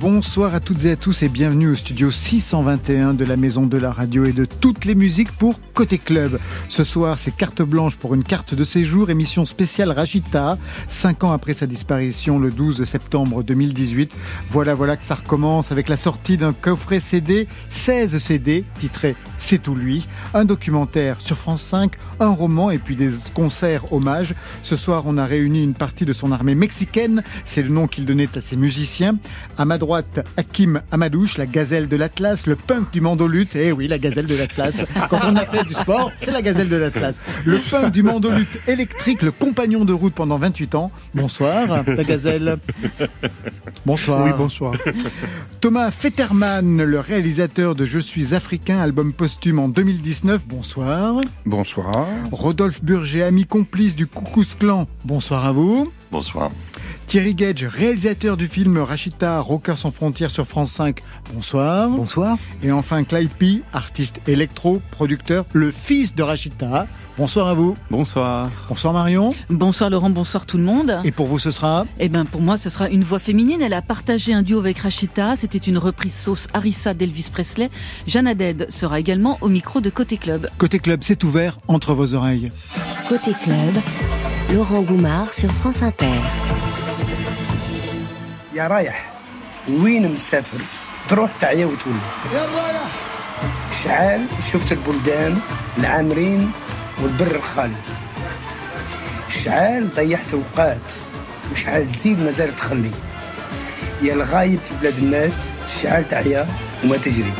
Bonsoir à toutes et à tous et bienvenue au studio 621 de la Maison de la Radio et de toutes les musiques pour Côté Club. Ce soir, c'est carte blanche pour une carte de séjour, émission spéciale Rachita, cinq ans après sa disparition le 12 septembre 2018. Voilà, voilà que ça recommence avec la sortie d'un coffret CD, 16 CD, titré C'est tout lui, un documentaire sur France 5, un roman et puis des concerts hommages. Ce soir, on a réuni une partie de son armée mexicaine, c'est le nom qu'il donnait à ses musiciens. À ma droite, Hakim Amadouche, la gazelle de l'Atlas, le punk du mandolute. Eh oui, la gazelle de l'Atlas. Quand on a fait du sport, c'est la gazelle de l'Atlas. Le punk du mandolute électrique, le compagnon de route pendant 28 ans. Bonsoir, la gazelle. Bonsoir. Oui, bonsoir. Thomas Fetterman, le réalisateur de Je suis africain, album posthume en 2019. Bonsoir. Bonsoir. Rodolphe Burger, ami complice du Coucous Clan. Bonsoir à vous. Bonsoir. Thierry Gage, réalisateur du film Rachita, Rocker sans frontières sur France 5. Bonsoir. Bonsoir. Et enfin Clyde P, artiste électro, producteur, le fils de Rachita. Bonsoir à vous. Bonsoir. Bonsoir Marion. Bonsoir Laurent, bonsoir tout le monde. Et pour vous ce sera Eh ben pour moi ce sera une voix féminine. Elle a partagé un duo avec Rachita. C'était une reprise sauce Harissa d'Elvis Presley. Jeanne Aded sera également au micro de Côté Club. Côté Club, c'est ouvert entre vos oreilles. Côté Club, Laurent Goumard sur France Inter. يا رايح. وين مسافر؟ تروح تعيا وتولي. يا رايح. شعال شفت البلدان العامرين والبر الخالي شعال ضيعت أوقات. وشعال تزيد مازال تخلي. يا الغايب في بلاد الناس شعال تعيا وما تجري.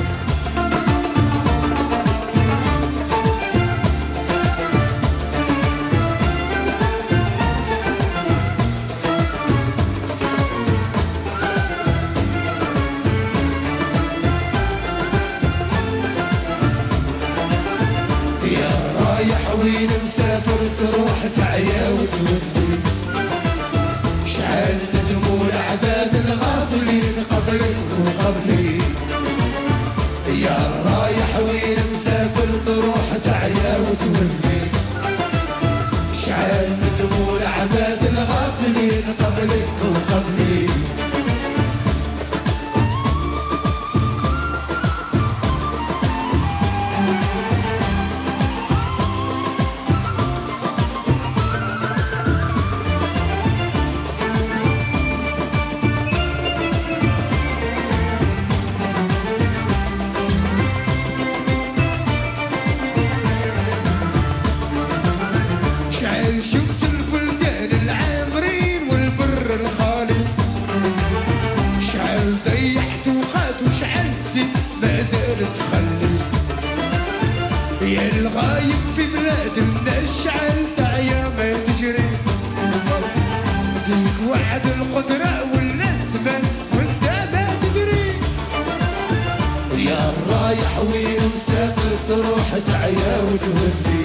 وعد القدرة الزمان وانت ما تدري. يا رايح وين مسافر تروح تعيا وتولي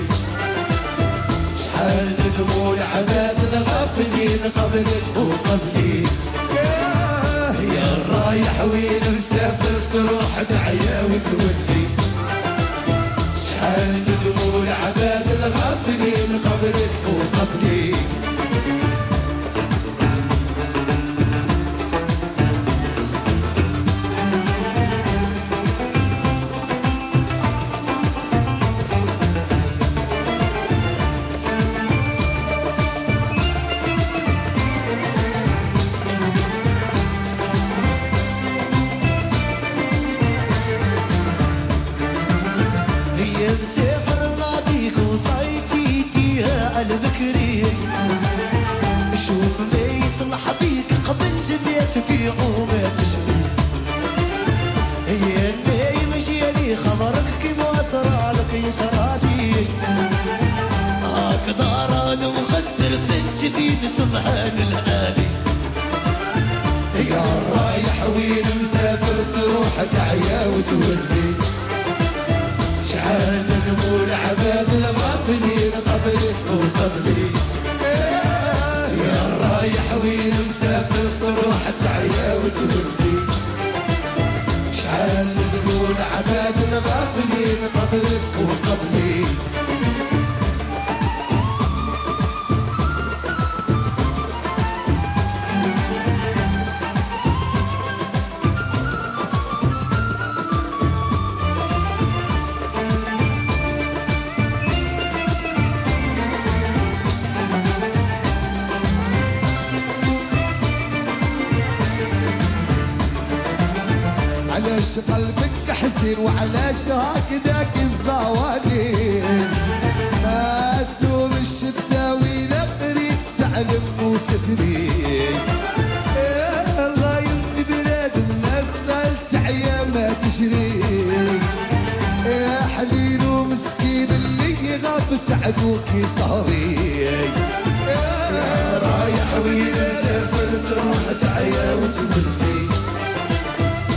شحال ندموا العباد الغافلين قبلك وقبلي. يا رايح وين مسافر تروح تعيا وتولي شحال ندموا العباد الغافلين قبلك وقبلي. وتودي شحال دموع العباد الغافلين قبلي وقبلي يا رايح وين مسافر تروح تعيا وتولي شحال دموع العباد الغافلين وقبلي. قلبك حزين وعلاش هكذاك الزوالين ما تدوم الشدة وين قريب تعلم وتدري الله يمني بلاد الناس قال تعيا ما تشري يا حليل ومسكين اللي غاب سعدوك صهري يا رايح وين مسافر تروح تعيا وتملي.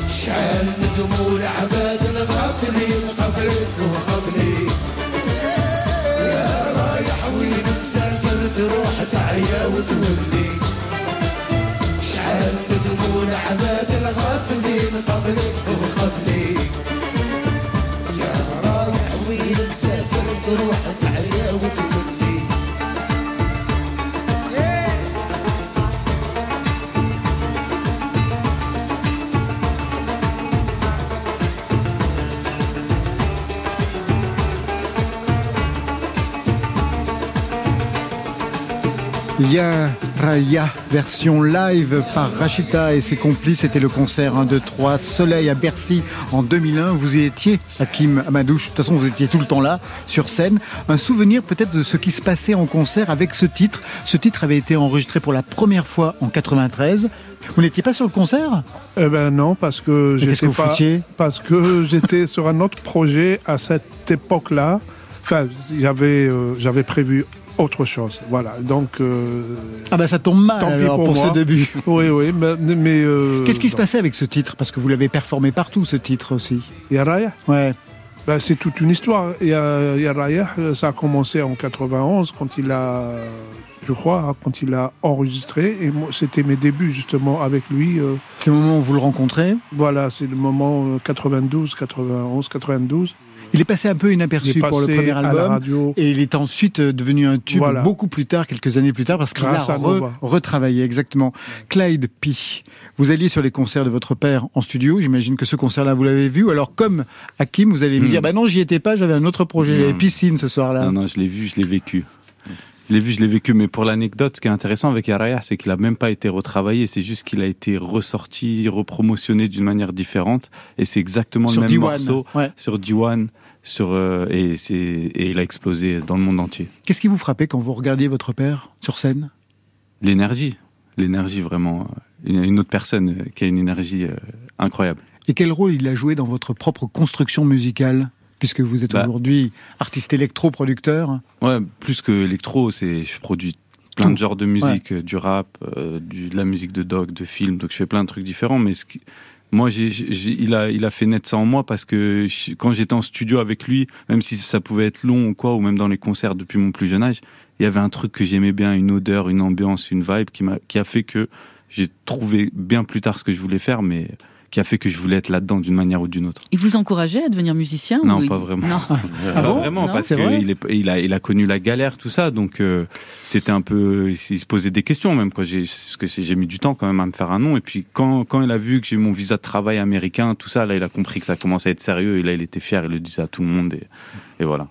شحال دموع العباد الغافلين وقبلي. يا رايح وين مسافر تروح تعيا وتولي. الغافلين قبلك وقبلي. يا رايح وين مسافر تروح تعيا وتولي. Ya Raya, version live par Rachita et ses complices. C'était le concert 1, 2, 3, Soleil à Bercy en 2001. Vous y étiez, Hakim Amadouche. De toute façon, vous étiez tout le temps là, sur scène. Un souvenir peut-être de ce qui se passait en concert avec ce titre. Ce titre avait été enregistré pour la première fois en 93. Vous n'étiez pas sur le concert? Eh ben non, parce que j'étais pas, parce que j'étais sur un autre projet à cette époque-là. Enfin, j'avais euh, j'avais prévu autre chose. Voilà. Donc. euh, Ah bah ça tombe mal Tant alors, pour ce début. oui, oui, mais. mais euh, Qu'est-ce qui se passait avec ce titre? Parce que vous l'avez performé partout, ce titre aussi. Yaraya Ouais. ben, C'est toute une histoire. Ya- Yaraya, euh, ça a commencé en 91 quand il a, je crois, hein, quand il a enregistré. Et c'était mes débuts justement avec lui. C'est le moment où vous le rencontrez? voilà, c'est le moment euh, 92, 91, 92. Il est passé un peu inaperçu pour le premier album. radio. Et il est ensuite devenu un tube Voilà. beaucoup plus tard, quelques années plus tard, parce qu'il a re- retravaillé, exactement. Clyde P. Vous alliez sur les concerts de votre père en studio. J'imagine que ce concert-là, vous l'avez vu. Ou alors, comme Hakim, vous allez me Hmm. dire, bah non, j'y étais pas, j'avais un autre projet, j'avais piscine ce soir-là. Non, non, je l'ai vu, je l'ai vécu. Je l'ai vu, je l'ai vécu. Mais pour l'anecdote, ce qui est intéressant avec Yaraya, c'est qu'il a même pas été retravaillé. C'est juste qu'il a été ressorti, repromotionné d'une manière différente. Et c'est exactement Sur le même D1. morceau Ouais. sur D1. Sur, euh, et, c'est, et il a explosé dans le monde entier. Qu'est-ce qui vous frappait quand vous regardiez votre père sur scène? L'énergie. L'énergie, vraiment. Une, autre personne qui a une énergie euh, incroyable. Et quel rôle il a joué dans votre propre construction musicale? Puisque vous êtes Bah. aujourd'hui artiste électro-producteur. Ouais, plus que électro, c'est je produis plein Tout. de genres de musique, euh, du rap, euh, du, de la musique de doc, de film, donc je fais plein de trucs différents. Mais ce qui- moi, il a, a fait naître ça en moi parce que quand j'étais en studio avec lui, même si ça pouvait être long ou quoi, ou même dans les concerts depuis mon plus jeune âge, il y avait un truc que j'aimais bien, une odeur, une ambiance, une vibe qui m'a, qui a fait que j'ai trouvé bien plus tard ce que je voulais faire, mais qui a fait que je voulais être là-dedans d'une manière ou d'une autre. Il vous encourageait à devenir musicien Non, ou pas vraiment. Non. pas bon vraiment, Non, parce vrai qu'il il a, il a connu la galère, tout ça, donc euh, c'était un peu, il se posait des questions même quoi. Parce que j'ai mis du temps quand même à me faire un nom, et puis quand, quand il a vu que j'ai mon visa de travail américain, tout ça, là, il a compris que ça commençait à être sérieux, et là, il était fier, il le disait à tout le monde, et, et voilà.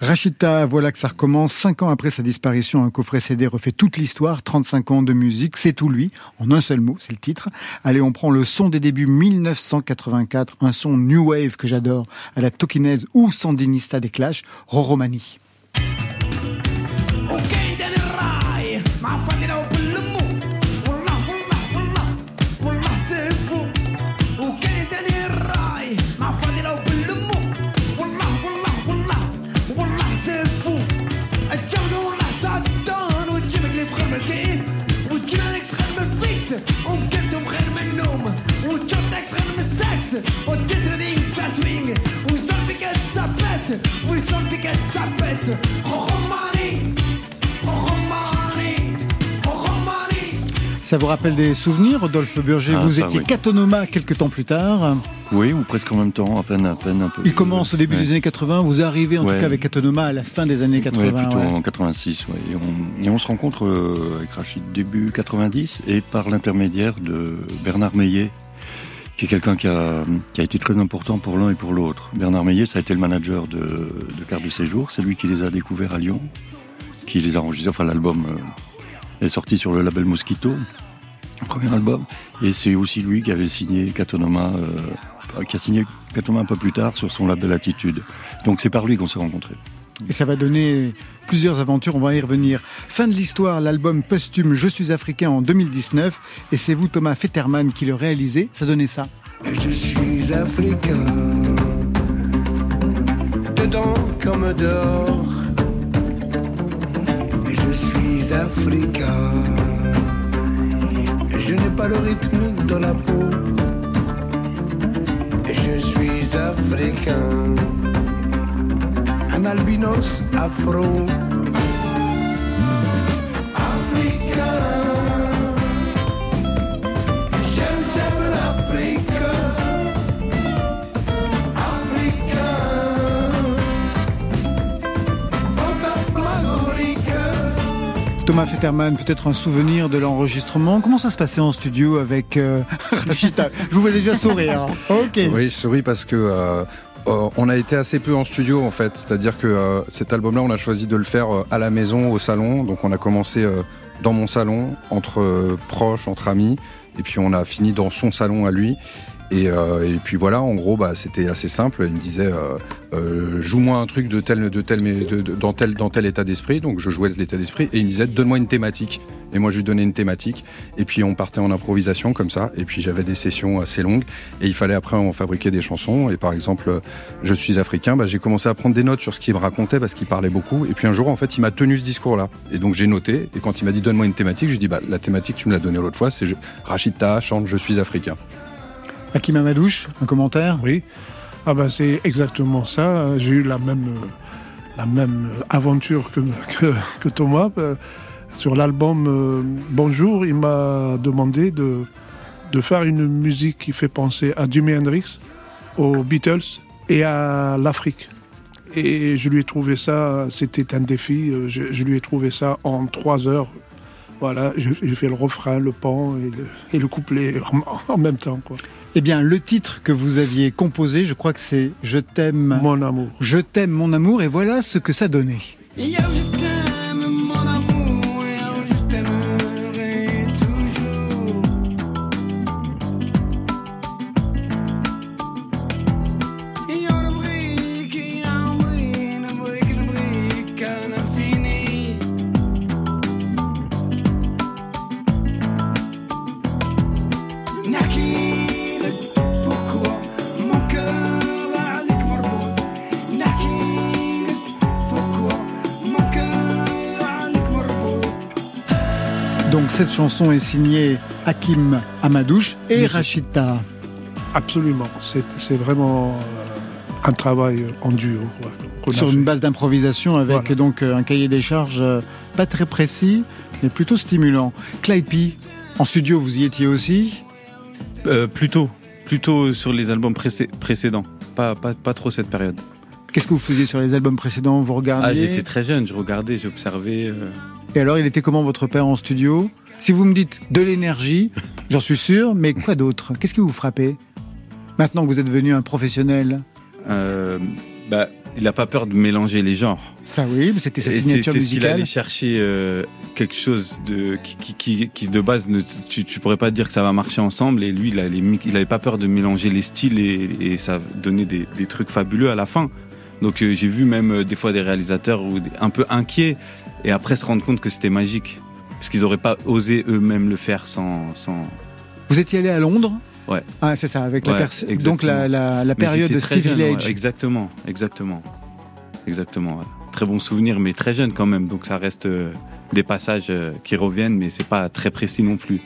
Rachita, voilà que ça recommence. Cinq ans après sa disparition, un coffret CD refait toute l'histoire. 35 ans de musique, c'est tout lui. En un seul mot, c'est le titre. Allez, on prend le son des débuts 1984. Un son new wave que j'adore à la Tokinaise ou Sandinista des Clash, Roromani. Ça swing. Ça vous rappelle des souvenirs, Rodolphe Burger ah, Vous étiez oui. catonoma quelques temps plus tard. Oui, ou presque en même temps, à peine, à peine, un peu. Il commence au début des années 80, vous arrivez en tout cas avec Atonoma à la fin des années 80. Plutôt en 86, et on, et, on, se rencontre euh, avec Rachid début 90 et par l'intermédiaire de Bernard Meillet, qui est quelqu'un qui a, été très important pour l'un et pour l'autre. Bernard Meillet, ça a été le manager de, de Carte de Séjour. C'est lui qui les a découverts à Lyon, qui les a enregistrés. Enfin, l'album euh, est sorti sur le label Mosquito, le premier album. Et c'est aussi lui qui avait signé Catonoma, euh, qui a signé Catonoma un peu plus tard sur son label Attitude. Donc c'est par lui qu'on s'est rencontrés. Et ça va donner plusieurs aventures, on va y revenir. Fin de l'histoire, l'album posthume Je suis africain en 2019. Et c'est vous, Thomas Fetterman, qui le réalisez. Ça donnait ça. Je suis africain, dedans comme dehors. Je suis africain, je n'ai pas le rythme dans la peau. Je suis africain, un albinos afro. Africain, j'aime, j'aime l'Afrique. Thomas Fetterman, peut-être un souvenir de l'enregistrement. Comment ça se passait en studio avec euh, Rachita? Je vous vois déjà sourire. Ok. Oui, je souris parce que euh, euh, on a été assez peu en studio en fait. C'est-à-dire que euh, cet album-là, on a choisi de le faire euh, à la maison, au salon. Donc on a commencé dans mon salon, entre proches, entre amis, et puis on a fini dans son salon à lui. Et, euh, et puis voilà, en gros, bah, c'était assez simple. Il me disait, euh, euh, joue-moi un truc de tel, de tel, de- de- dans tel, dans tel état d'esprit. Donc je jouais l'état d'esprit, et il me disait, donne-moi une thématique. Et moi, je lui donnais une thématique. Et puis on partait en improvisation comme ça. Et puis j'avais des sessions assez longues. Et il fallait après en fabriquer des chansons. Et par exemple, je suis africain. Bah, j'ai commencé à prendre des notes sur ce qu'il me racontait parce qu'il parlait beaucoup. Et puis un jour, en fait, il m'a tenu ce discours-là. Et donc j'ai noté. Et quand il m'a dit donne-moi une thématique, je lui dit bah la thématique tu me l'as donnée l'autre fois, c'est Rachid Taha chante Je suis africain. Hakim Amadouche, un commentaire? Oui. Ah ben c'est exactement ça. J'ai eu la même, euh, aventure que, que, Thomas. Euh, Sur l'album euh, Bonjour, il m'a demandé de, faire une musique qui fait penser à Jimi Hendrix, aux Beatles et à l'Afrique. Et je lui ai trouvé ça, c'était un défi, je, lui ai trouvé ça en trois heures. Voilà, j'ai fait le refrain, le pan et le, et le couplet en, même temps. Eh bien, le titre que vous aviez composé, je crois que c'est Je t'aime, Mon amour. je t'aime mon amour, et voilà ce que ça donnait. Yo, je cette chanson est signée Hakim Amadouche et Oui. Rachita. Absolument. C'est vraiment euh, un travail en duo. Sur une base d'improvisation avec Voilà. donc euh, un cahier des charges euh, pas très précis, mais plutôt stimulant. Clyde P, en studio vous y étiez aussi Euh, plutôt, plutôt sur les albums précé- précédents. Pas, pas, pas trop cette période. Qu'est-ce que vous faisiez sur les albums précédents? Vous Ah, regardiez j'étais très jeune, je regardais, j'observais. euh, Et alors, il était comment votre père en studio? Si vous me dites de l'énergie, j'en suis sûr, mais quoi d'autre? Qu'est-ce qui vous frappait? Maintenant que vous êtes devenu un professionnel, euh, bah, il a pas peur de mélanger les genres. ça oui, mais c'était sa signature c'est ce qu'il musicale. allait chercher euh, quelque chose de qui, qui, qui, qui, de base ne, tu, tu pourrais pas dire que ça va marcher ensemble et lui il allait mi- il avait pas peur de mélanger les styles et, et ça donnait des, des trucs fabuleux à la fin. Donc euh, j'ai vu même euh, des fois des réalisateurs ou des- un peu inquiets et après se rendre compte que c'était magique parce qu'ils auraient pas osé eux-mêmes le faire sans sans. Vous étiez allé à Londres Ouais. Ah, c'est ça, avec la Ouais, donc la, la, la Mais période de ouais, Village. exactement, exactement, exactement. ouais. Très bon souvenir, mais très jeune quand même. Donc ça reste euh, des passages euh, qui reviennent, mais c'est pas très précis non plus.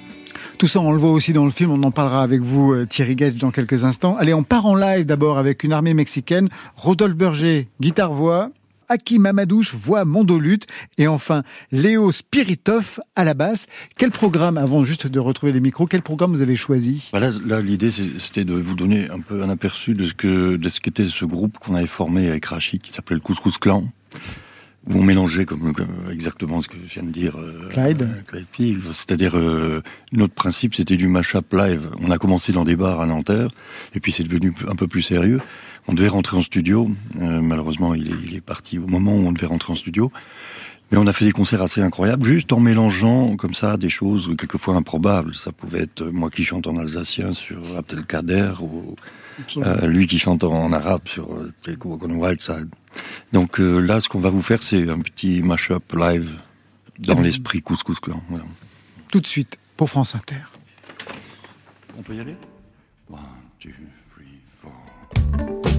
Tout ça, on le voit aussi dans le film. On en parlera avec vous, euh, Thierry Gage, dans quelques instants. Allez, on part en live d'abord avec une armée mexicaine. Rodolphe Berger, guitare-voix. Hakim Amadouche, voix Mondolute, et enfin Léo Spiritov à la basse. Quel programme, avant juste de retrouver les micros, quel programme vous avez choisi? Là, l'idée, c'était de vous donner un peu un aperçu de ce que de ce qu'était ce groupe qu'on avait formé avec Rachid, qui s'appelait le Couscous Clan, où on mélangeait comme, comme exactement ce que vient de dire euh, Clyde. Clyde. C'est-à-dire, euh, notre principe, c'était du mashup live. On a commencé dans des bars à Nanterre, et puis c'est devenu un peu plus sérieux. On devait rentrer en studio. Euh, malheureusement, il est, il est parti au moment où on devait rentrer en studio. Mais on a fait des concerts assez incroyables, juste en mélangeant comme ça des choses quelquefois improbables. Ça pouvait être moi qui chante en alsacien sur Abdelkader ou euh, lui qui chante en, arabe sur euh, Take Walk on the White Side. Donc euh, là, ce qu'on va vous faire, c'est un petit mash-up live dans l'esprit Couscous Clan. Voilà. Tout de suite pour France Inter. On peut y aller? One, two, three, four.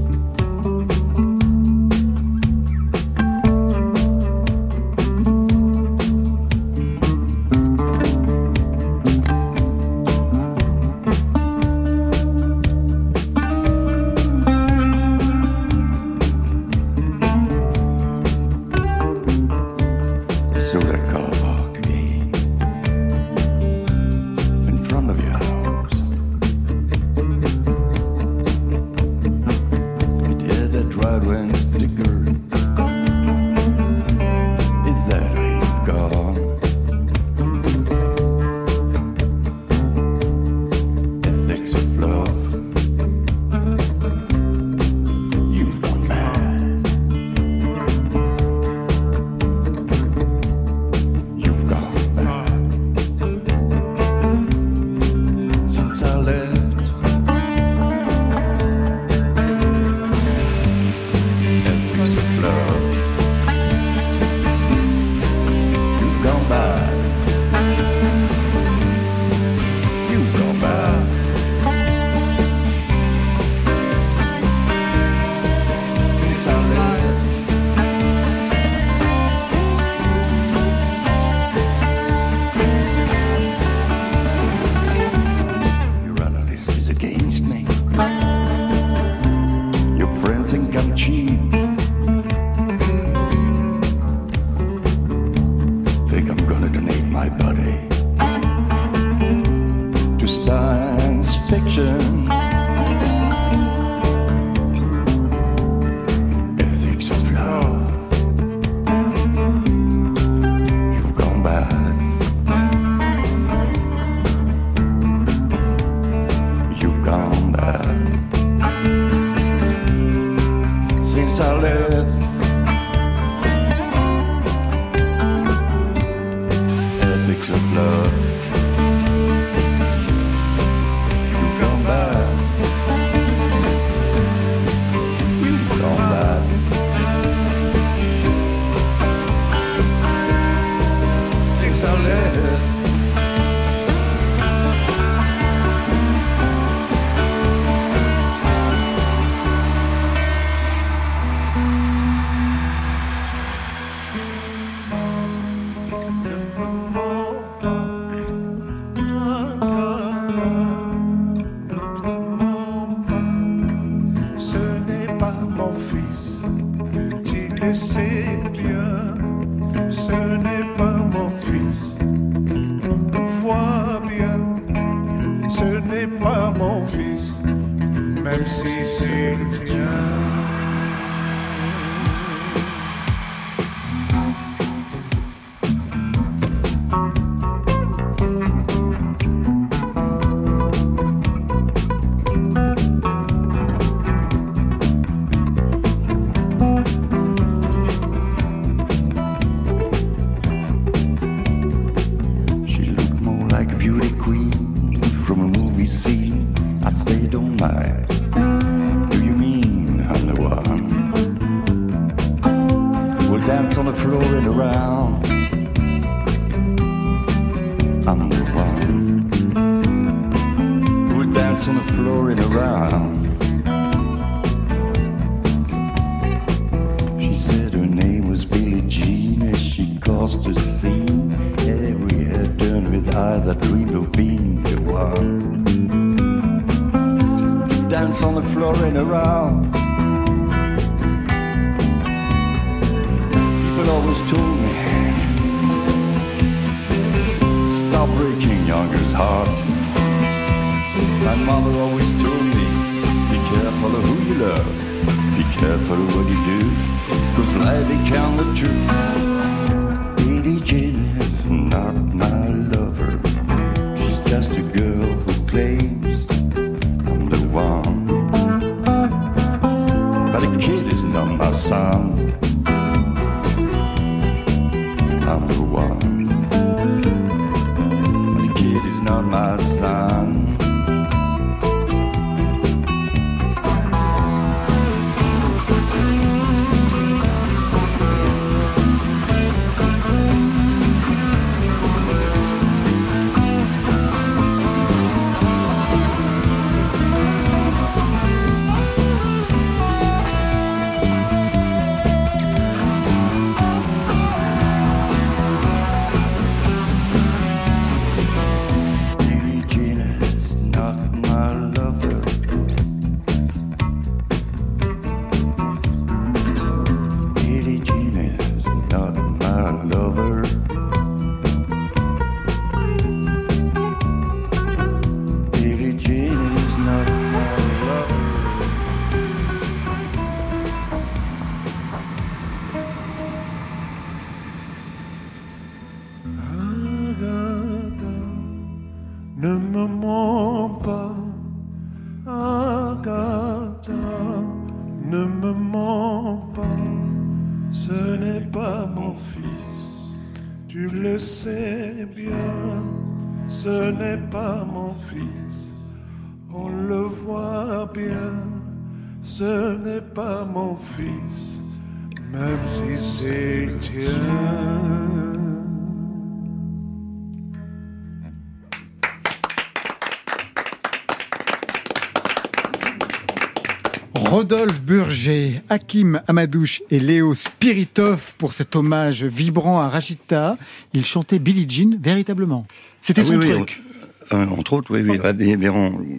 Burger, Hakim Amadouche et Léo Spiritov pour cet hommage vibrant à Rachita. Il chantait Billie Jean véritablement. C'était Ah son oui, oui, truc. on- euh, entre autres, oui, oui. Mais,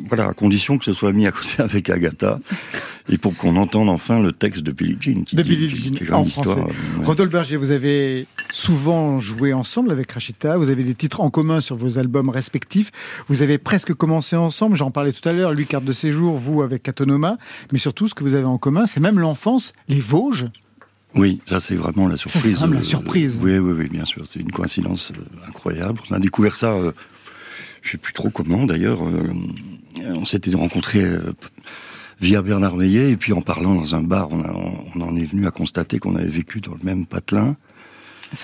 voilà, à condition que ce soit mis à côté avec Agatha, et pour qu'on entende enfin le texte de Billie Jean. Qui de dit- Billie Jean qui en français. euh, ouais. Rodolphe Berger, vous avez souvent joué ensemble avec Rachita. Vous avez des titres en commun sur vos albums respectifs. Vous avez presque commencé ensemble. J'en parlais tout à l'heure. Lui, carte de séjour, vous avec Autonoma. Mais surtout, ce que vous avez en commun, c'est même l'enfance, les Vosges. Oui, ça c'est vraiment la surprise. vraiment la euh, surprise. oui, oui, oui, bien sûr. C'est une coïncidence euh, incroyable. On a découvert ça, euh, je sais plus trop comment d'ailleurs. euh, on s'était rencontrés euh, via Bernard Meillet et puis en parlant dans un bar, on, a- on en est venu à constater qu'on avait vécu dans le même patelin.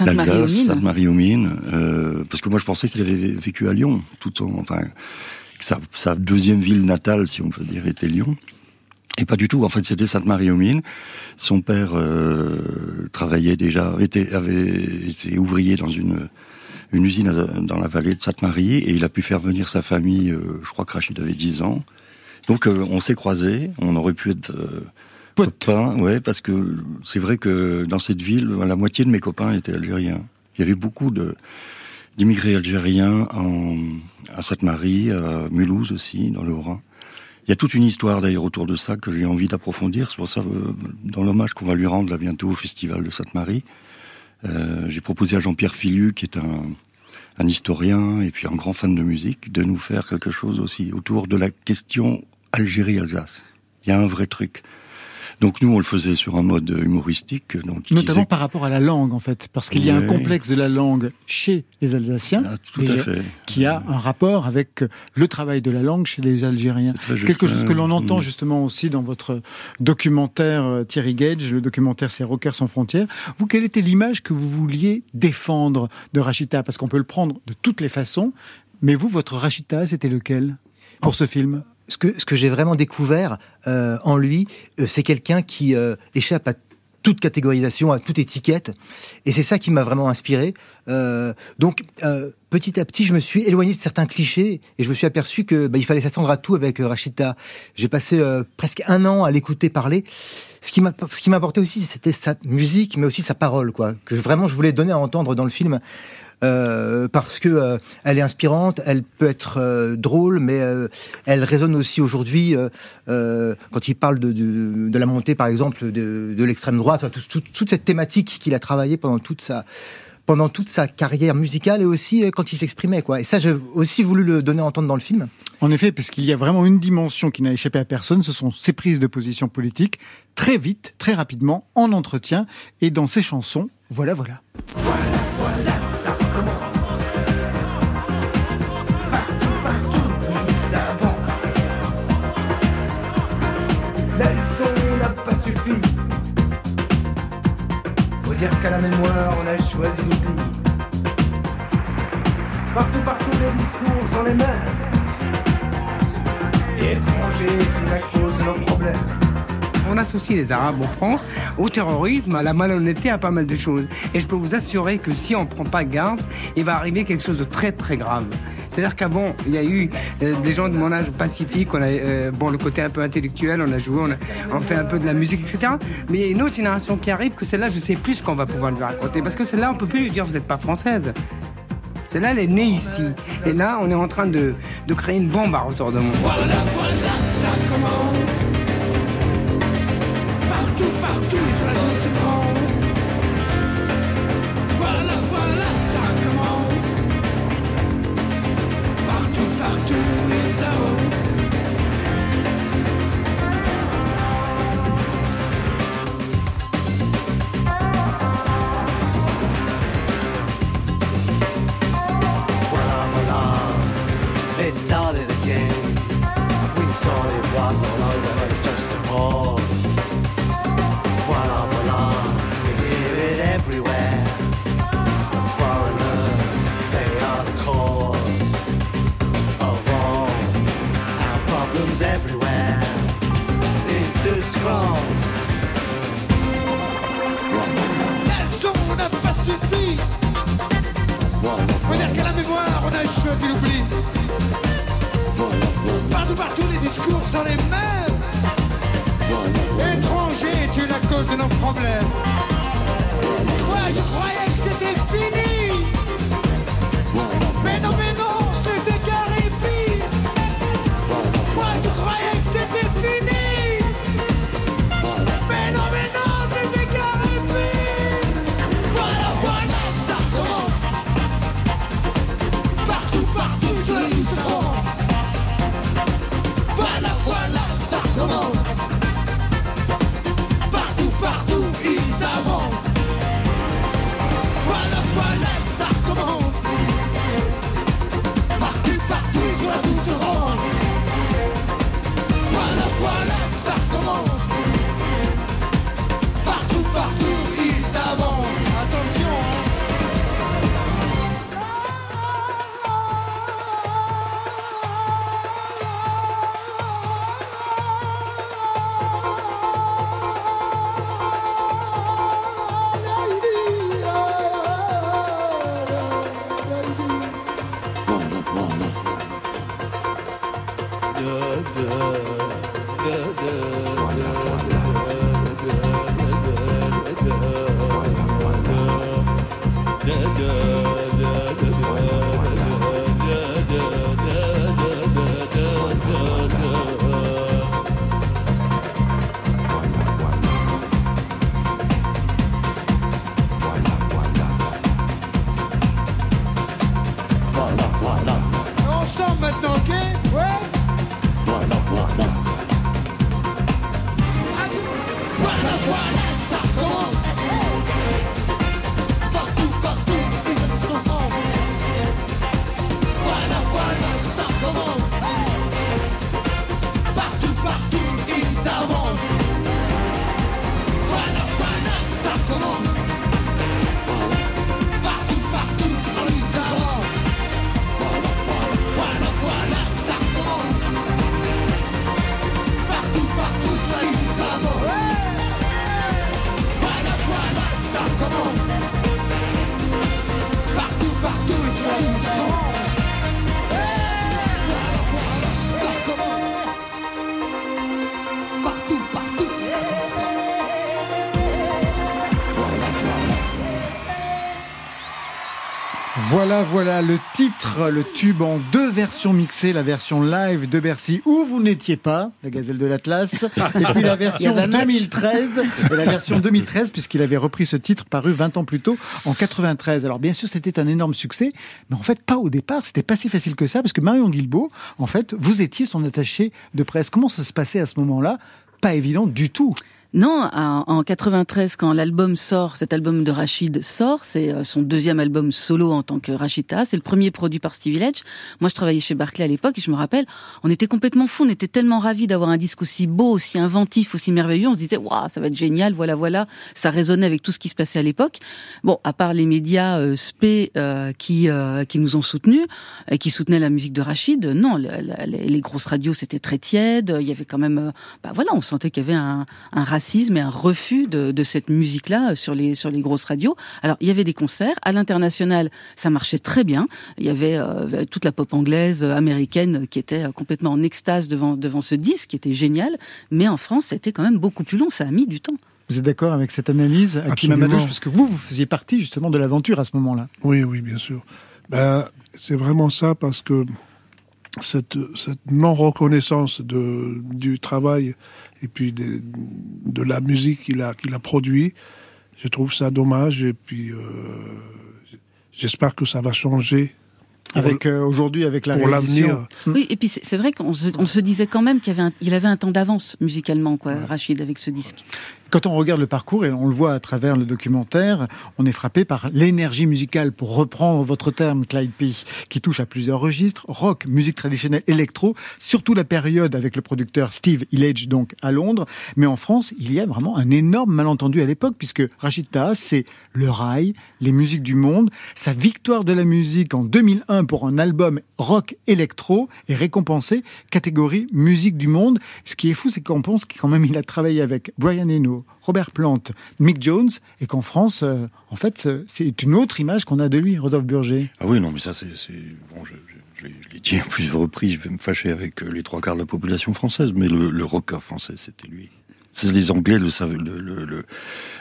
d'Alsace, Sainte-Marie-aux-Mines. Euh, parce que moi je pensais qu'il avait vé- vécu à Lyon, tout son, enfin, que sa, sa deuxième ville natale, si on peut dire, était Lyon. Et pas du tout. En fait, c'était Sainte-Marie-aux-Mines. Son père euh, travaillait déjà, était, avait été ouvrier dans une une usine dans la vallée de Sainte-Marie, et il a pu faire venir sa famille. euh, je crois que Rachid avait 10 ans. Donc euh, on s'est croisés. On aurait pu être euh, copains, ouais, parce que c'est vrai que dans cette ville, la moitié de mes copains étaient algériens. Il y avait beaucoup de d'immigrés algériens en, à Sainte-Marie, à Mulhouse aussi, dans le Haut-Rhin. Il y a toute une histoire d'ailleurs autour de ça que j'ai envie d'approfondir. C'est pour ça, dans l'hommage qu'on va lui rendre là bientôt au Festival de Sainte-Marie, euh, j'ai proposé à Jean-Pierre Filu, qui est un, un historien et puis un grand fan de musique, de nous faire quelque chose aussi autour de la question Algérie-Alsace. Il y a un vrai truc. Donc nous, on le faisait sur un mode humoristique. Donc, qui Notamment disait- par rapport à la langue, en fait. Parce qu'il y a un complexe de la langue chez les Alsaciens. Ah, tout à fait. Qui a un rapport avec le travail de la langue chez les Algériens. C'est quelque chose que l'on ouais. entend justement aussi dans votre documentaire euh, Thierry Gage. Le documentaire, c'est Rockers sans frontières. Vous, quelle était l'image que vous vouliez défendre de Rachita? Parce qu'on peut le prendre de toutes les façons. Mais vous, votre Rachita, c'était lequel pour ce film? Ce que, ce que j'ai vraiment découvert euh, en lui, euh, c'est quelqu'un qui euh, échappe à toute catégorisation, à toute étiquette. Et c'est ça qui m'a vraiment inspiré. Euh, donc, euh, petit à petit, je me suis éloigné de certains clichés et je me suis aperçu que bah, il fallait s'attendre à tout avec euh, Rachita. J'ai passé euh, presque un an à l'écouter parler. Ce qui m'a, ce qui m'importait aussi, c'était sa musique, mais aussi sa parole, quoi. Que vraiment je voulais donner à entendre dans le film. Euh, parce que euh, elle est inspirante, elle peut être euh, drôle, mais euh, elle résonne aussi aujourd'hui euh, euh, quand il parle de, de, de la montée, par exemple, de, de l'extrême droite, enfin, tout- tout- toute cette thématique qu'il a travaillé pendant toute sa pendant toute sa carrière musicale et aussi quand il s'exprimait quoi. Et ça, j'ai aussi voulu le donner à entendre dans le film. En effet, parce qu'il y a vraiment une dimension qui n'a échappé à personne, ce sont ses prises de position politique, très vite, très rapidement, en entretien et dans ses chansons. Voilà, voilà. Dire qu'à la mémoire, on a choisi l'oubli. Partout, partout, les discours sont les mêmes. Et étrangers, qui la cause nos problèmes. On associe les Arabes en France au terrorisme, à la malhonnêteté, à pas mal de choses. Et je peux vous assurer que si on ne prend pas garde, il va arriver quelque chose de très très grave. C'est-à-dire qu'avant, il y a eu euh, des gens de mon âge pacifique, on a euh, le côté un peu intellectuel, on a joué, on, a, fait un peu de la musique, etc. Mais il y a une autre génération qui arrive que celle-là, je sais plus ce qu'on va pouvoir lui raconter, parce que celle-là, on peut plus lui dire vous n'êtes pas française. Celle-là, elle est née ici. Et là, on est en train de, de créer une bombe à retour de monde. Partout, partout, les discours sont les mêmes. Étranger, tu es la cause de nos problèmes. Moi, je croyais que c'était fini. Voilà, le titre, le tube en deux versions mixées, la version live de Bercy où vous n'étiez pas, la gazelle de l'Atlas, et puis la version Il y avait un match. 2013, et la version 2013 puisqu'il avait repris ce titre paru 20 ans plus tôt en 93. Alors bien sûr c'était un énorme succès, mais en fait pas au départ, c'était pas si facile que ça parce que Marion Guilbeault, en fait, vous étiez son attaché de presse. Comment ça se passait à ce moment-là? Pas évident du tout. Non, en, en 93, quand l'album sort, cet album de Rachid sort, c'est euh, son deuxième album solo en tant que Rachida. C'est le premier produit par Stevie Village. Moi, je travaillais chez Barclay à l'époque et je me rappelle, on était complètement fous, on était tellement ravis d'avoir un disque aussi beau, aussi inventif, aussi merveilleux. On se disait, waouh, ça va être génial, voilà, voilà. Ça résonnait avec tout ce qui se passait à l'époque. Bon, à part les médias euh, spé euh, qui euh, qui nous ont soutenus et qui soutenaient la musique de Rachid, non, la- la- les, les grosses radios c'était très tiède. Il y avait quand même, euh, bah voilà, on sentait qu'il y avait un, un racisme et un refus de, de cette musique-là sur les sur les grosses radios. Alors il y avait des concerts à l'international, ça marchait très bien. Il y avait euh, toute la pop anglaise, euh, américaine qui était euh, complètement en extase devant devant ce disque, qui était génial. Mais en France, c'était quand même beaucoup plus long. Ça a mis du temps. Vous êtes d'accord avec cette analyse, Hakim. Amadouche Parce que vous, vous faisiez partie justement de l'aventure à ce moment-là. Oui, oui, bien sûr. Ben, c'est vraiment ça parce que cette, cette non-reconnaissance de, du travail et puis de, de la musique qu'il a, qu'il a produit, je trouve ça dommage et puis euh, j'espère que ça va changer. Avec euh, aujourd'hui, avec la pour l'avenir. Oui, et puis c'est c'est vrai qu'on se, on se disait quand même qu'il avait un, il avait un temps d'avance musicalement, quoi, Rachid, avec ce disque. Quand on regarde le parcours, et on le voit à travers le documentaire, on est frappé par l'énergie musicale, pour reprendre votre terme, Clyde P, qui touche à plusieurs registres, rock, musique traditionnelle, électro, surtout la période avec le producteur Steve Hillage, donc à Londres. Mais en France, il y a vraiment un énorme malentendu à l'époque, puisque Rachid Taha, c'est le rail, les musiques du monde. Sa victoire de la musique en 2001 pour un album rock électro est récompensée catégorie musique du monde. Ce qui est fou, c'est qu'on pense qu'il quand même a travaillé avec Brian Eno, Robert Plant, Mick Jones, et qu'en France, euh, en fait, euh, c'est une autre image qu'on a de lui, Rodolphe Burger. Ah oui, non, mais ça, c'est. Bon, je, je- l'ai- dit à plusieurs reprises, je vais me fâcher avec euh, les trois quarts de la population française, mais le, le rocker français, c'était lui. C'est les Anglais le savent. Le, le- le-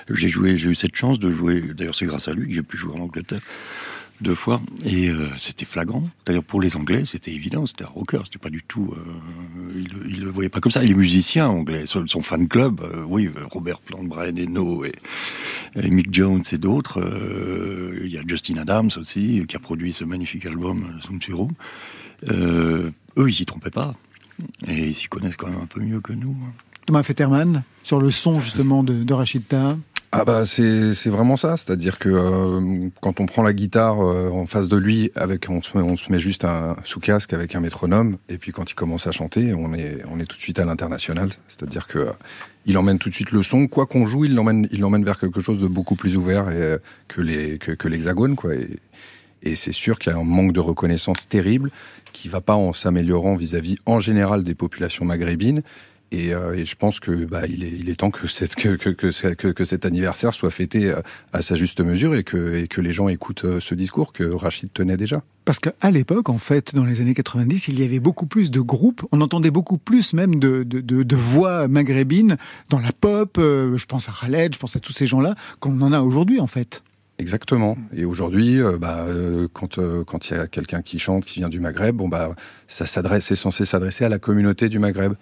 j'ai joué, j'ai eu cette chance de jouer. D'ailleurs, c'est grâce à lui que j'ai pu jouer en Angleterre deux fois, et euh, c'était flagrant. D'ailleurs, pour les Anglais, c'était évident, c'était un rocker, c'était pas du tout. Euh, ils, ils le voyaient pas comme ça. Et les musiciens anglais, son, son fan club, euh, oui, euh, Robert Plant, Brian Eno et, et Mick Jones et d'autres. Il y a Justin Adams aussi, qui a produit ce magnifique album, Zoom eux, ils s'y trompaient pas. Et ils s'y connaissent quand même un peu mieux que nous. hein. Thomas Fetterman, sur le son justement de, de Rachid Taha. Ah bah c'est vraiment ça, c'est-à-dire que euh, quand on prend la guitare euh, en face de lui, avec on se met, on se met juste un sous casque avec un métronome, et puis quand il commence à chanter, on est on est tout de suite à l'international, c'est-à-dire que il emmène tout de suite le son, quoi qu'on joue, il l'emmène il l'emmène vers quelque chose de beaucoup plus ouvert et, euh, que les que, que l'hexagone quoi. Et, et c'est sûr qu'il y a un manque de reconnaissance terrible qui va pas en s'améliorant vis-à-vis en général des populations maghrébines. Et, euh, et je pense que bah, il, est, il est temps que, cette, que, que, que, ce- que- que cet anniversaire soit fêté euh, à sa juste mesure et que, et que les gens écoutent euh, ce discours que Rachid tenait déjà. Parce qu'à l'époque, en fait, dans les années 90, il y avait beaucoup plus de groupes. On entendait beaucoup plus même de, de, de, de voix maghrébines dans la pop. euh, je pense à Khaled, je pense à tous ces gens-là, qu'on en a aujourd'hui, en fait. Exactement. Et aujourd'hui, euh, bah, euh, quand euh, quand il y a quelqu'un qui chante, qui vient du Maghreb, bon bah ça s'adresse, c'est censé s'adresser à la communauté du Maghreb.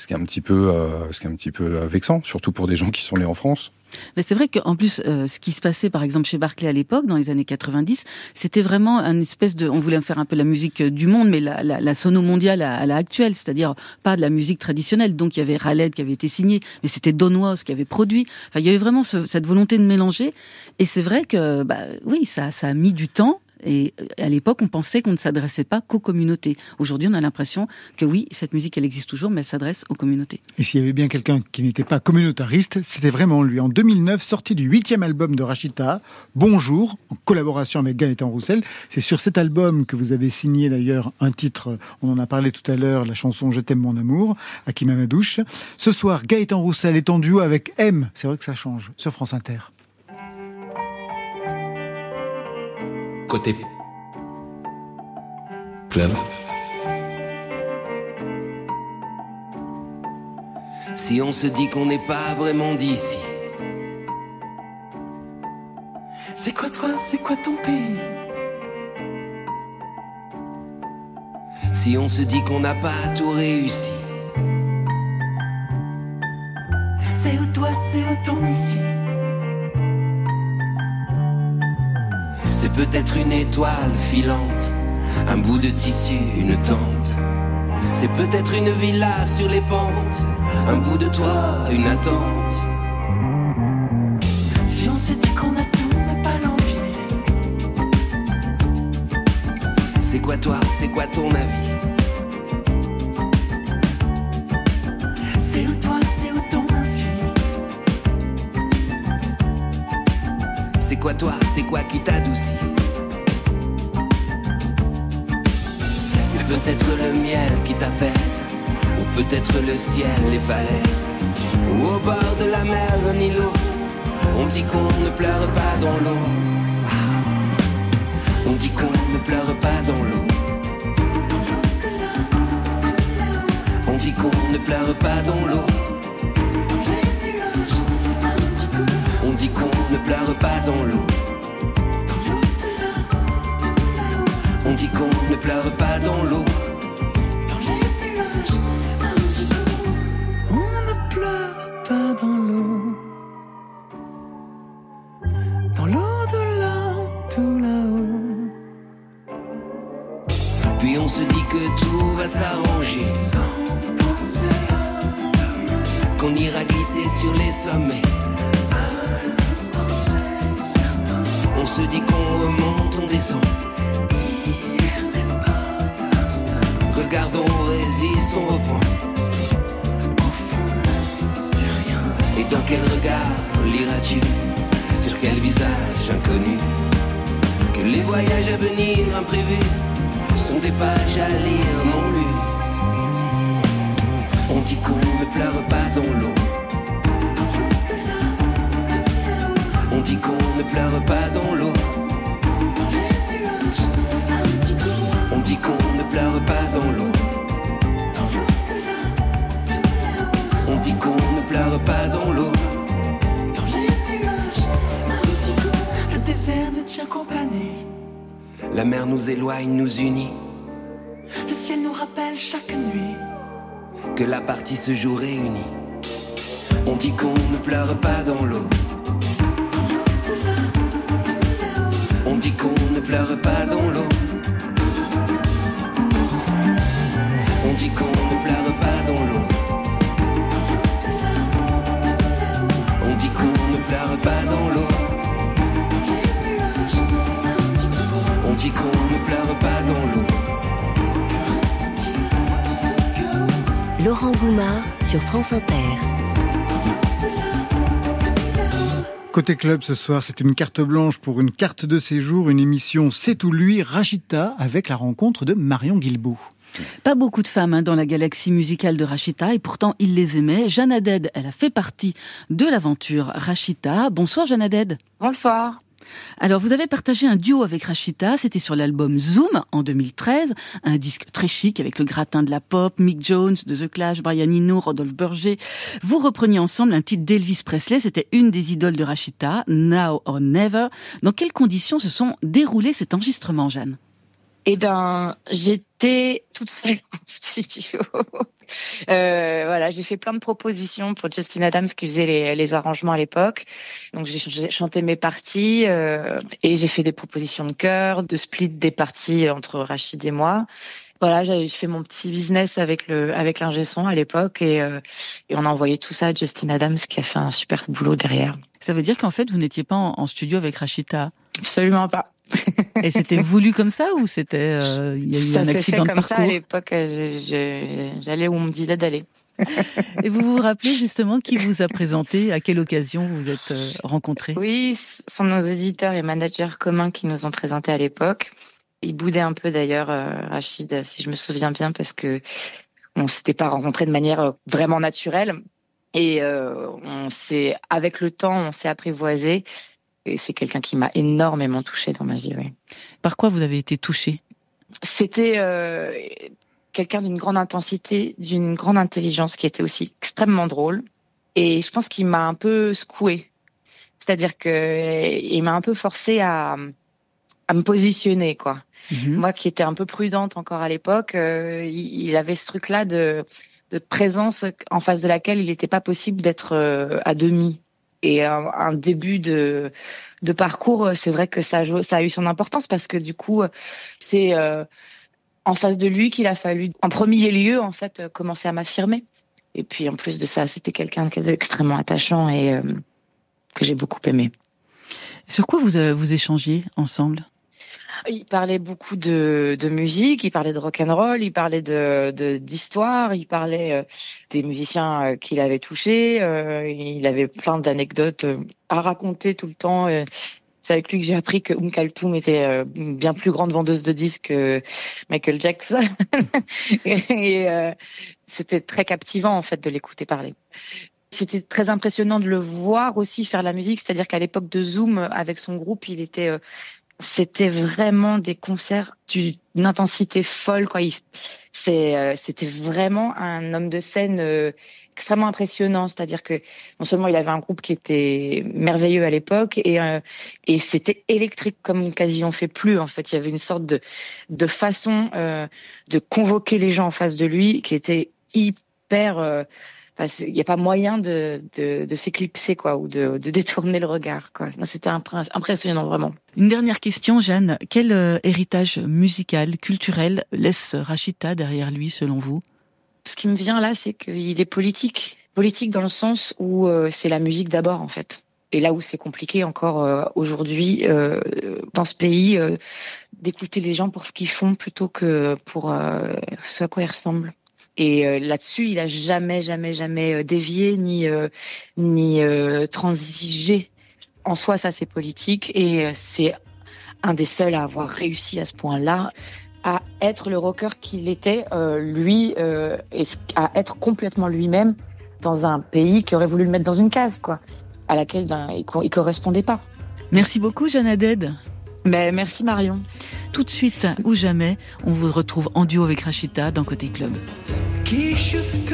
Ce qui est un petit peu, euh, ce qui est un petit peu euh, vexant, surtout pour des gens qui sont nés en France. Mais c'est vrai qu'en plus, euh, ce qui se passait par exemple chez Barclay à l'époque, dans les années 90, c'était vraiment une espèce de, on voulait faire un peu la musique euh, du monde, mais la, la, la sono mondiale à, à la c'est-à-dire pas de la musique traditionnelle. Donc il y avait Khaled qui avait été signé, mais c'était Don Was qui avait produit. Enfin, il y avait vraiment ce- cette volonté de mélanger. Et c'est vrai que, bah, oui, ça, ça a mis du temps. Et euh, à l'époque, on pensait qu'on ne s'adressait pas qu'aux communautés. Aujourd'hui, on a l'impression que oui, cette musique, elle existe toujours, mais elle s'adresse aux communautés. Et s'il y avait bien quelqu'un qui n'était pas communautariste, c'était vraiment lui. En 2009, sorti du huitième album de Rachid Taha, Bonjour, en collaboration avec Gaëtan Roussel. C'est sur cet album que vous avez signé d'ailleurs un titre, on en a parlé tout à l'heure, la chanson Je t'aime mon amour, Hakim Amadouche. Ce soir, Gaëtan Roussel est en duo avec M, c'est vrai que ça change, sur France Inter. côté club. Si on se dit qu'on n'est pas vraiment d'ici. C'est quoi toi, c'est quoi ton pays? Si on se dit qu'on n'a pas tout réussi. C'est où toi, c'est où ton ici? C'est peut-être une étoile filante, un bout de tissu, une tente. C'est peut-être une villa sur les pentes, un bout de toit, une attente. Si on s'est dit qu'on a tout, mais pas l'envie. C'est quoi toi, c'est quoi ton avis? Toi, c'est quoi qui t'adoucit? C'est peut-être le miel qui t'apaise, ou peut-être le ciel, les falaises, ou au bord de la mer, un îlot. On dit qu'on ne pleure pas dans l'eau. Ah. On dit qu'on ne pleure pas dans l'eau. On dit qu'on ne pleure pas dans l'eau. Pleure pas dans l'eau. On dit qu'on ne pleure pas dans l'eau. On ne pleure pas dans l'eau. Dans l'eau de là, tout là-haut. Puis on se dit que tout va s'arranger. Qu'on ira glisser sur les sommets. Se dit qu'on remonte, on descend. Regardons, on résiste, on reprend. Et dans quel regard liras-tu Sur quel visage inconnu? Que les voyages à venir imprévus sont des pages à lire non lues. On dit qu'on ne pleure pas dans l'eau. On dit qu'on ne pleure pas dans l'eau. On dit qu'on ne pleure pas dans l'eau. On dit qu'on ne pleure pas dans l'eau. Le désert me tient compagnie. La mer nous éloigne, nous unit. Le ciel nous rappelle chaque nuit. Que la partie se joue réunie. On dit qu'on ne pleure pas dans l'eau. Pleure pas dans l'eau. On dit qu'on ne pleure pas dans l'eau. On dit qu'on ne pleure pas dans l'eau. On dit qu'on ne pleure pas dans l'eau. Laurent Goumard sur France Inter. Côté club ce soir, c'est une carte blanche pour une carte de séjour, une émission C'est tout lui, Rachita, avec la rencontre de Marion Guilbault. Pas beaucoup de femmes hein, dans la galaxie musicale de Rachita et pourtant il les aimait. Jeanne elle a fait partie de l'aventure Rachita. Bonsoir Jeanne. Bonsoir. Alors vous avez partagé un duo avec Rachita, c'était sur l'album Zoom en 2013, un disque très chic avec le gratin de la pop, Mick Jones, de The Clash, Brian Eno, Rodolphe Berger. Vous repreniez ensemble un titre d'Elvis Presley, c'était une des idoles de Rachita, Now or Never. Dans quelles conditions se sont déroulés cet enregistrement, Jeanne? Eh ben, j'étais toute seule en studio. Euh, voilà, j'ai fait plein de propositions pour Justin Adams qui faisait les, les arrangements à l'époque. Donc j'ai j'ai chanté mes parties euh, et j'ai fait des propositions de chœur, de split des parties entre Rachid et moi. Voilà, j'avais fait mon petit business avec le avec l'ingé son à l'époque et, euh, et on a envoyé tout ça à Justin Adams qui a fait un super boulot derrière. Ça veut dire qu'en fait vous n'étiez pas en, en studio avec Rachita? Absolument pas. Et c'était voulu comme ça ou c'était euh, il y a eu ça un fait accident de comme ça à parcours l'époque. euh, J'allais où on me disait d'aller. Et vous vous rappelez justement qui vous a présenté, à quelle occasion vous vous êtes euh, rencontrés? Oui, ce sont nos éditeurs et managers communs qui nous ont présentés à l'époque. Ils boudaient un peu d'ailleurs, euh, Rachid, si je me souviens bien, parce que on s'était pas rencontrés de manière vraiment naturelle. Et euh, on s'est, avec le temps, on s'est apprivoisé. Et c'est quelqu'un qui m'a énormément touchée dans ma vie. Oui. Par quoi vous avez été touché C'était euh, quelqu'un d'une grande intensité, d'une grande intelligence, qui était aussi extrêmement drôle. Et je pense qu'il m'a un peu secoué. C'est-à-dire que il m'a un peu forcé à, à me positionner, quoi. Mhm. Moi qui étais un peu prudente encore à l'époque, euh, il, il avait ce truc-là de, de présence en face de laquelle il n'était pas possible d'être euh, à demi. Et un, un début de, de parcours, euh, c'est vrai que ça ça a eu son importance parce que du coup, euh, c'est euh, en face de lui qu'il a fallu, en premier lieu, en fait, euh, commencer à m'affirmer. Et puis en plus de ça, c'était quelqu'un qui était extrêmement attachant et euh, que j'ai beaucoup aimé. Sur quoi vous, euh, vous échangiez ensemble? Il parlait beaucoup de, de musique, il parlait de rock and roll, il parlait de d'histoire, il parlait euh, des musiciens euh, qu'il avait touchés. euh, il avait plein d'anecdotes à raconter tout le temps. C'est avec lui que j'ai appris que Oum Kaltoum était bien plus grande vendeuse de disques que Michael Jackson. et c'était très captivant en fait de l'écouter parler. C'était très impressionnant de le voir aussi faire la musique, c'est-à-dire qu'à l'époque de Zoom, avec son groupe, il était c'était vraiment des concerts d'une intensité folle quoi. Euh, c'était vraiment un homme de scène euh, extrêmement impressionnant, c'est-à-dire que non seulement il avait un groupe qui était merveilleux à l'époque et euh, et c'était électrique comme quasi on fait plus en fait. Il y avait une sorte de de façon de convoquer les gens en face de lui qui était hyper enfin, il n'y a pas moyen de, de, de s'éclipser quoi ou de, de détourner le regard quoi. C'était impr- impressionnant vraiment. Une dernière question, Jeanne. Quel euh, héritage musical, culturel laisse Rachita derrière lui, selon vous? Ce qui me vient là, c'est qu'il est politique. Politique dans le sens où euh, c'est la musique d'abord, en fait. Et là où c'est compliqué encore euh, aujourd'hui euh, dans ce pays, euh, d'écouter les gens pour ce qu'ils font plutôt que pour ce à quoi ils ressemblent. Et euh, là-dessus, il a jamais, jamais, jamais euh, dévié ni euh, ni transigé. En soi, ça c'est politique et c'est un des seuls à avoir réussi à ce point-là à être le rocker qu'il était, euh, lui, euh, et à être complètement lui-même dans un pays qui aurait voulu le mettre dans une case, quoi, à laquelle ben, il, co- il correspondait pas. Merci beaucoup, Jeanne Haddad. Mais merci Marion. Tout de suite, ou jamais, on vous retrouve en duo avec Rachita dans Côté Club. كي شفت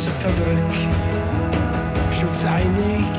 صدرك. شفت عينيك؟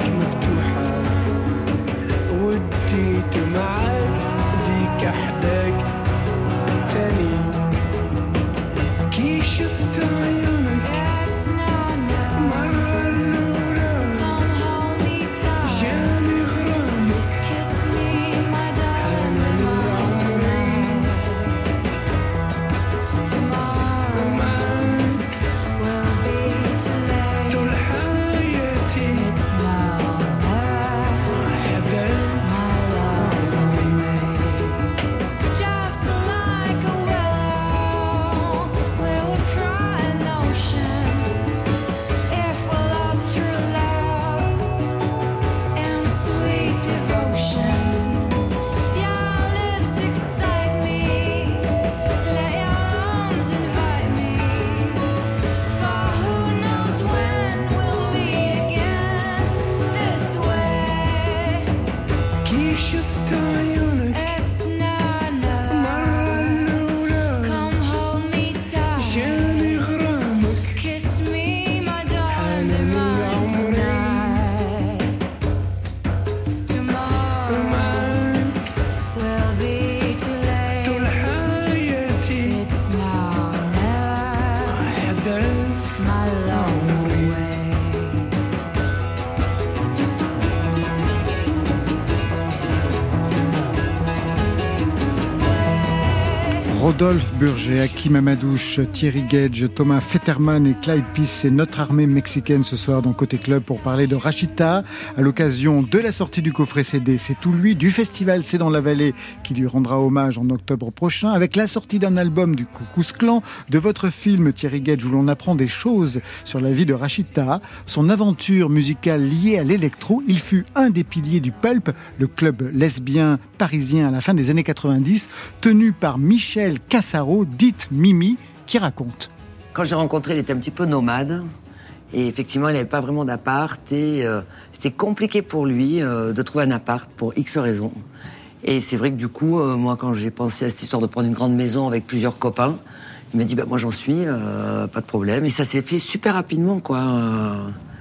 Rodolphe Burger, Hakim Amadouche, Thierry Gage, Thomas Fetterman et Clyde Peace, c'est notre armée mexicaine ce soir dans Côté Club pour parler de Rachita à l'occasion de la sortie du coffret CD C'est tout lui, du festival C'est dans la vallée qui lui rendra hommage en octobre prochain, avec la sortie d'un album du Coucous Clan, de votre film Thierry Gage où l'on apprend des choses sur la vie de Rachita, son aventure musicale liée à l'électro. Il fut un des piliers du Pulp, le club lesbien parisien à la fin des années 90, tenu par Michel Cassaro, dite Mimi, qui raconte. Quand j'ai rencontré, il était un petit peu nomade. Et effectivement, il n'avait pas vraiment d'appart. Et euh, c'était compliqué pour lui euh, de trouver un appart pour X raisons. Et c'est vrai que du coup, euh, moi, quand j'ai pensé à cette histoire de prendre une grande maison avec plusieurs copains, il m'a dit, bah, moi j'en suis, pas de problème. Et ça s'est fait super rapidement, quoi.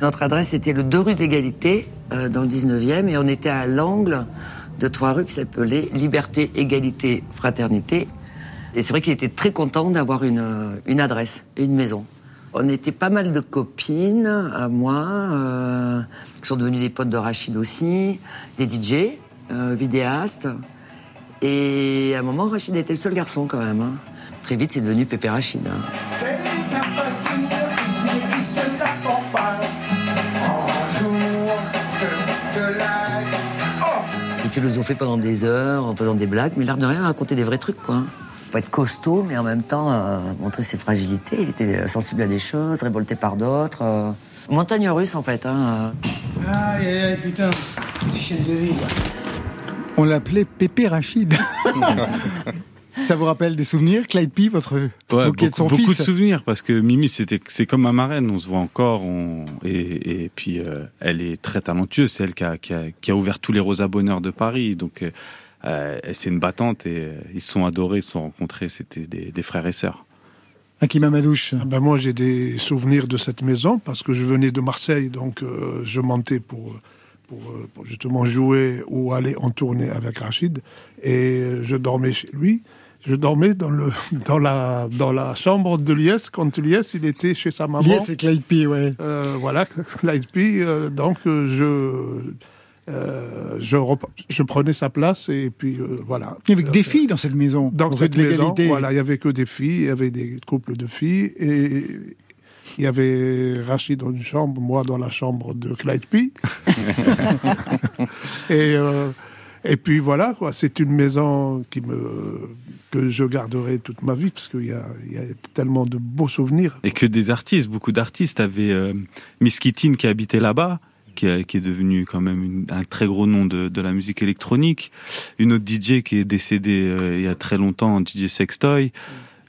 Notre adresse était le 2 rue d'égalité, dans le 19e, et on était à l'angle de trois rues qui s'appelaient Liberté, Égalité, Fraternité. Et c'est vrai qu'il était très content d'avoir une, euh, une adresse une maison. On était pas mal de copines à moi, euh, qui sont devenues des potes de Rachid aussi, des DJ, euh, vidéastes. Et à un moment, Rachid était le seul garçon quand même. hein. Très vite, c'est devenu Pépé Rachid. hein. Il philosophait pendant des heures en faisant des blagues, mais l'air de rien raconter des vrais trucs, quoi. Faut être costaud, mais en même temps euh, montrer ses fragilités. Il était sensible à des choses, révolté par d'autres. euh. Montagne russe, en fait. Hein. Aïe, aïe, aïe, putain. Chaîne de vie. On l'appelait Pépé Rachid. Ça vous rappelle des souvenirs, Clyde P, votre Ouais, bouquet de beaucoup, son beaucoup fils de souvenirs parce que Mimi c'était c'est comme ma marraine, on se voit encore on- et, et puis euh, elle est très talentueuse, c'est elle qui a, qui, a, qui a ouvert tous les Rosas Bonheur de Paris donc euh, euh, c'est une battante et euh, ils se sont adorés, ils se sont rencontrés, c'était des, des frères et sœurs. Hakim Amadouche. Ah ben moi, j'ai des souvenirs de cette maison parce que je venais de Marseille, donc euh, je montais pour, pour, euh, pour justement jouer ou aller en tournée avec Rachid et euh, je dormais chez lui. Je dormais dans, le, dans, la, dans la chambre de Liès quand Liès il était chez sa maman. Liès et Clyde P, ouais. Euh, voilà, Clyde P. euh, donc euh, je, euh, je, je prenais sa place et puis euh, voilà. Il y avait que des filles dans cette maison. Dans cette maison, l'égalité. voilà, il y avait que des filles, il y avait des couples de filles et il y avait Rachid dans une chambre, moi dans la chambre de Clyde P. et, euh, et puis voilà, quoi, c'est une maison qui me, que je garderai toute ma vie parce qu'il y a, il y a tellement de beaux souvenirs. Et que des artistes, beaucoup d'artistes avaient euh, Miss Kittin qui habitait là-bas, qui, est devenu quand même un très gros nom de, de la musique électronique. Une autre DJ qui est décédée euh, il y a très longtemps, DJ Sextoy.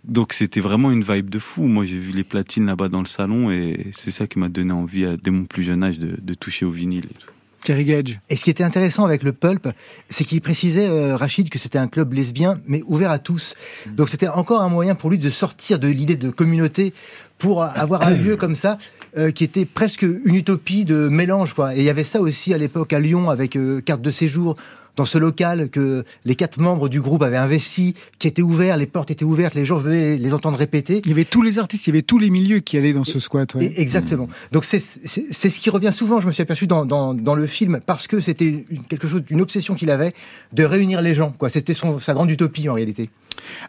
Donc c'était vraiment une vibe de fou. Moi j'ai vu les platines là-bas dans le salon et c'est ça qui m'a donné envie dès mon plus jeune âge de, de toucher au vinyle. Et tout. Gage. Et ce qui était intéressant avec le Pulp, c'est qu'il précisait, euh, Rachid, que c'était un club lesbien, mais ouvert à tous. Donc c'était encore un moyen pour lui de sortir de l'idée de communauté pour avoir un lieu comme ça, euh, qui était presque une utopie de mélange. Quoi. Et il y avait ça aussi à l'époque à Lyon, avec euh, carte de séjour, dans ce local que les quatre membres du groupe avaient investi, qui était ouvert, les portes étaient ouvertes, les gens venaient les entendre répéter. Il y avait tous les artistes, il y avait tous les milieux qui allaient dans ce squat. ouais. Exactement. Donc c'est c'est c'est ce qui revient souvent, je me suis aperçu dans, dans, dans le film, parce que c'était une- quelque chose, une obsession qu'il avait de réunir les gens. quoi. C'était son- sa grande utopie en réalité.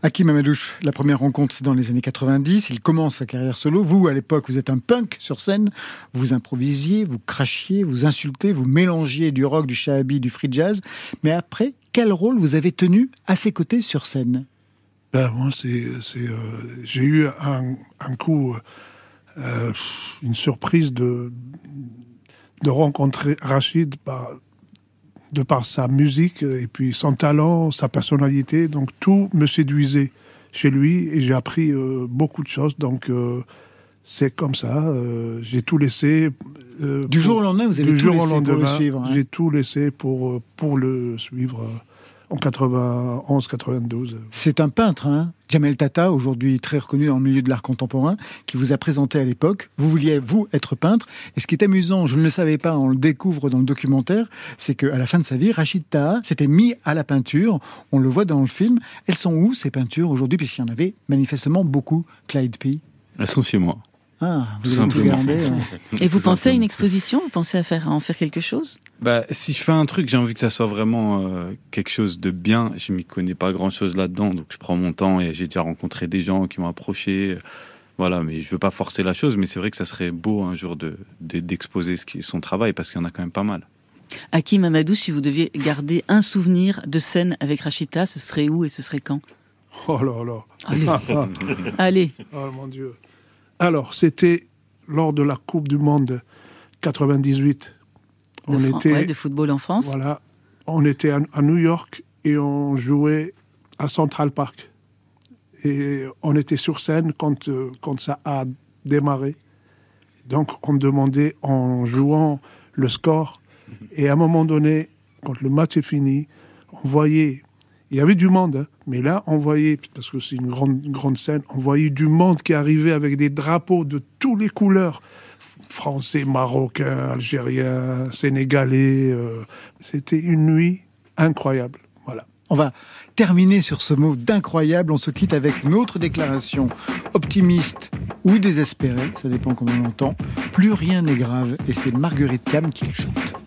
Hakim Amadouche, la première rencontre, c'est dans les années 90. Il commence sa carrière solo. Vous, à l'époque, vous êtes un punk sur scène. Vous improvisiez, vous crachiez, vous insultez, vous mélangiez du rock, du shahabi, du free jazz. Mais après, quel rôle vous avez tenu à ses côtés sur scène? Ben, c'est, euh, j'ai eu un, coup, euh, une surprise de, de rencontrer Rachid par, de par sa musique et puis son talent, sa personnalité. Donc tout me séduisait chez lui et j'ai appris euh, beaucoup de choses. Donc euh, c'est comme ça. euh, j'ai tout laissé. euh, Du jour au lendemain, vous avez du tout jour au laissé pour le lendemain, suivre, hein. J'ai tout laissé pour, euh, pour le suivre euh, en 91-92. C'est un peintre, hein Jamel Tata, aujourd'hui très reconnu dans le milieu de l'art contemporain, qui vous a présenté à l'époque. Vous vouliez, vous, être peintre. Et ce qui est amusant, je ne le savais pas, on le découvre dans le documentaire, c'est qu'à la fin de sa vie, Rachid Taha s'était mis à la peinture. On le voit dans le film. Elles sont où, ces peintures, aujourd'hui, puisqu'il y en avait manifestement beaucoup, Clyde P? Elles sont chez moi. Ah, Tout vous gardé. Et vous Tout pensez à une exposition? Vous pensez à faire à en faire quelque chose? Bah, si je fais un truc, j'ai envie que ça soit vraiment euh, quelque chose de bien. Je m'y connais pas grand chose là-dedans, donc je prends mon temps et j'ai déjà rencontré des gens qui m'ont approché. Voilà, mais je veux pas forcer la chose, mais c'est vrai que ça serait beau un jour de de- d'exposer ce qui est son travail parce qu'il y en a quand même pas mal. Hakim Amadou, si vous deviez garder un souvenir de scène avec Rachita, ce serait où et ce serait quand? Oh là là. Allez. Allez. Oh mon Dieu. Alors, c'était lors de la Coupe du Monde 98. De, On Fran- était, ouais, de football en France voilà, on était à, à New York et on jouait à Central Park. Et on était sur scène quand, euh, quand ça a démarré. Donc, on demandait en jouant le score. Et à un moment donné, quand le match est fini, on voyait, il y avait du monde, hein, mais là, on voyait, parce que c'est une grande, grande scène, on voyait du monde qui arrivait avec des drapeaux de toutes les couleurs. Français, Marocains, Algériens, Sénégalais. euh, C'était une nuit incroyable. Voilà. On va terminer sur ce mot d'incroyable. On se quitte avec une autre déclaration optimiste ou désespérée, ça dépend comment on l'entend. Plus rien n'est grave et c'est Marguerite Cam qui chante.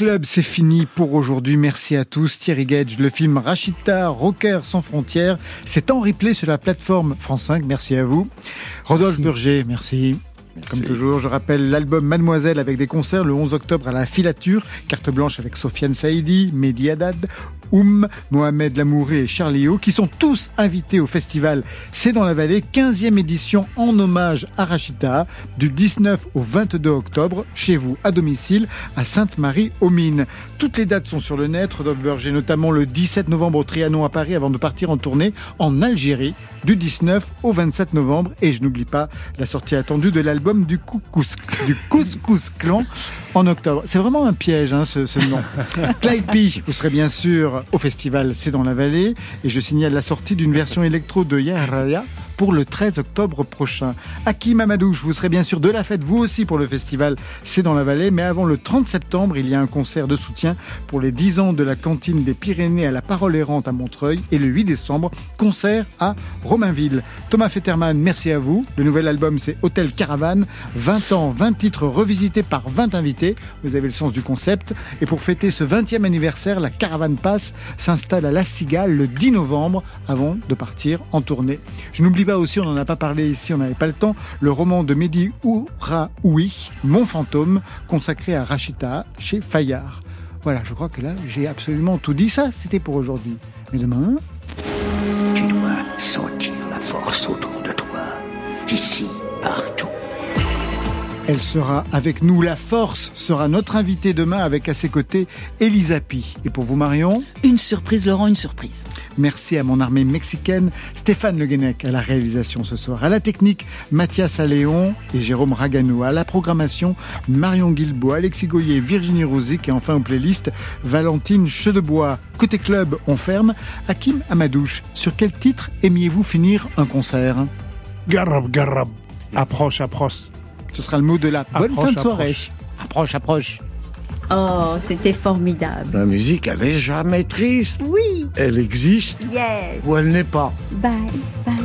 Club, c'est fini pour aujourd'hui. Merci à tous. Thierry Gage, le film Rachita, Rocker sans frontières, c'est en replay sur la plateforme France 5. Merci à vous. Rodolphe Burger, merci. Comme toujours, je rappelle l'album Mademoiselle avec des concerts le 11 octobre à la Filature, carte blanche avec Sofiane Saïdi, Mehdi Haddad, Oum, Mohamed Lamouré et Charlie O, qui sont tous invités au festival C'est dans la vallée, 15e édition en hommage à Rachita, du 19 au 22 octobre, chez vous, à domicile, à Sainte-Marie-aux-Mines. Toutes les dates sont sur le net, Rodolphe notamment le 17 novembre au Trianon à Paris, avant de partir en tournée en Algérie, du 19 au 27 novembre. Et je n'oublie pas la sortie attendue de l'album du Couscous, du Couscous Clan en octobre. C'est vraiment un piège, hein, ce, ce nom. Clyde P, vous serez bien sûr au festival C'est dans la vallée. Et je signale la sortie d'une version électro de Yahraya pour le 13 octobre prochain. Hakim Amadouche, vous serez bien sûr de la fête, vous aussi, pour le festival C'est dans la vallée. Mais avant le 30 septembre, il y a un concert de soutien pour les 10 ans de la cantine des Pyrénées à la Parole errante à Montreuil. Et le 8 décembre, concert à Romainville. Thomas Fetterman, merci à vous. Le nouvel album, c'est Hôtel Caravane. 20 ans, 20 titres revisités par 20 invités. Vous avez le sens du concept. Et pour fêter ce 20e anniversaire, la Caravane Pass s'installe à La Cigale le 10 novembre avant de partir en tournée. Je n'oublie aussi, on n'en a pas parlé ici, on n'avait pas le temps, le roman de Mehdi Ouraoui, Mon fantôme, consacré à Rachita chez Fayard. Voilà, je crois que là, j'ai absolument tout dit. Ça, c'était pour aujourd'hui. Mais demain, Tu dois sentir la force autour de toi, ici, partout. Elle sera avec nous. La force sera notre invitée demain avec à ses côtés Elisa Pi. Et pour vous, Marion Une surprise, Laurent, une surprise. Merci à mon armée mexicaine, Stéphane Le Guenec à la réalisation ce soir. À la technique, Mathias Alléon et Jérôme Ragano. À la programmation, Marion Guilbault, Alexis Goyer, Virginie Rosic et enfin aux playlists, Valentine Chedebois. Côté club, on ferme. Hakim Amadouche, sur quel titre aimiez-vous finir un concert? Garab, garab. Approche, approche. Ce sera le mot de la bonne Approche, fin de soirée. approche. Approche, approche. Oh, c'était formidable. La musique, elle est jamais triste. Oui. Elle existe Yes. ou elle n'est pas. Bye, bye.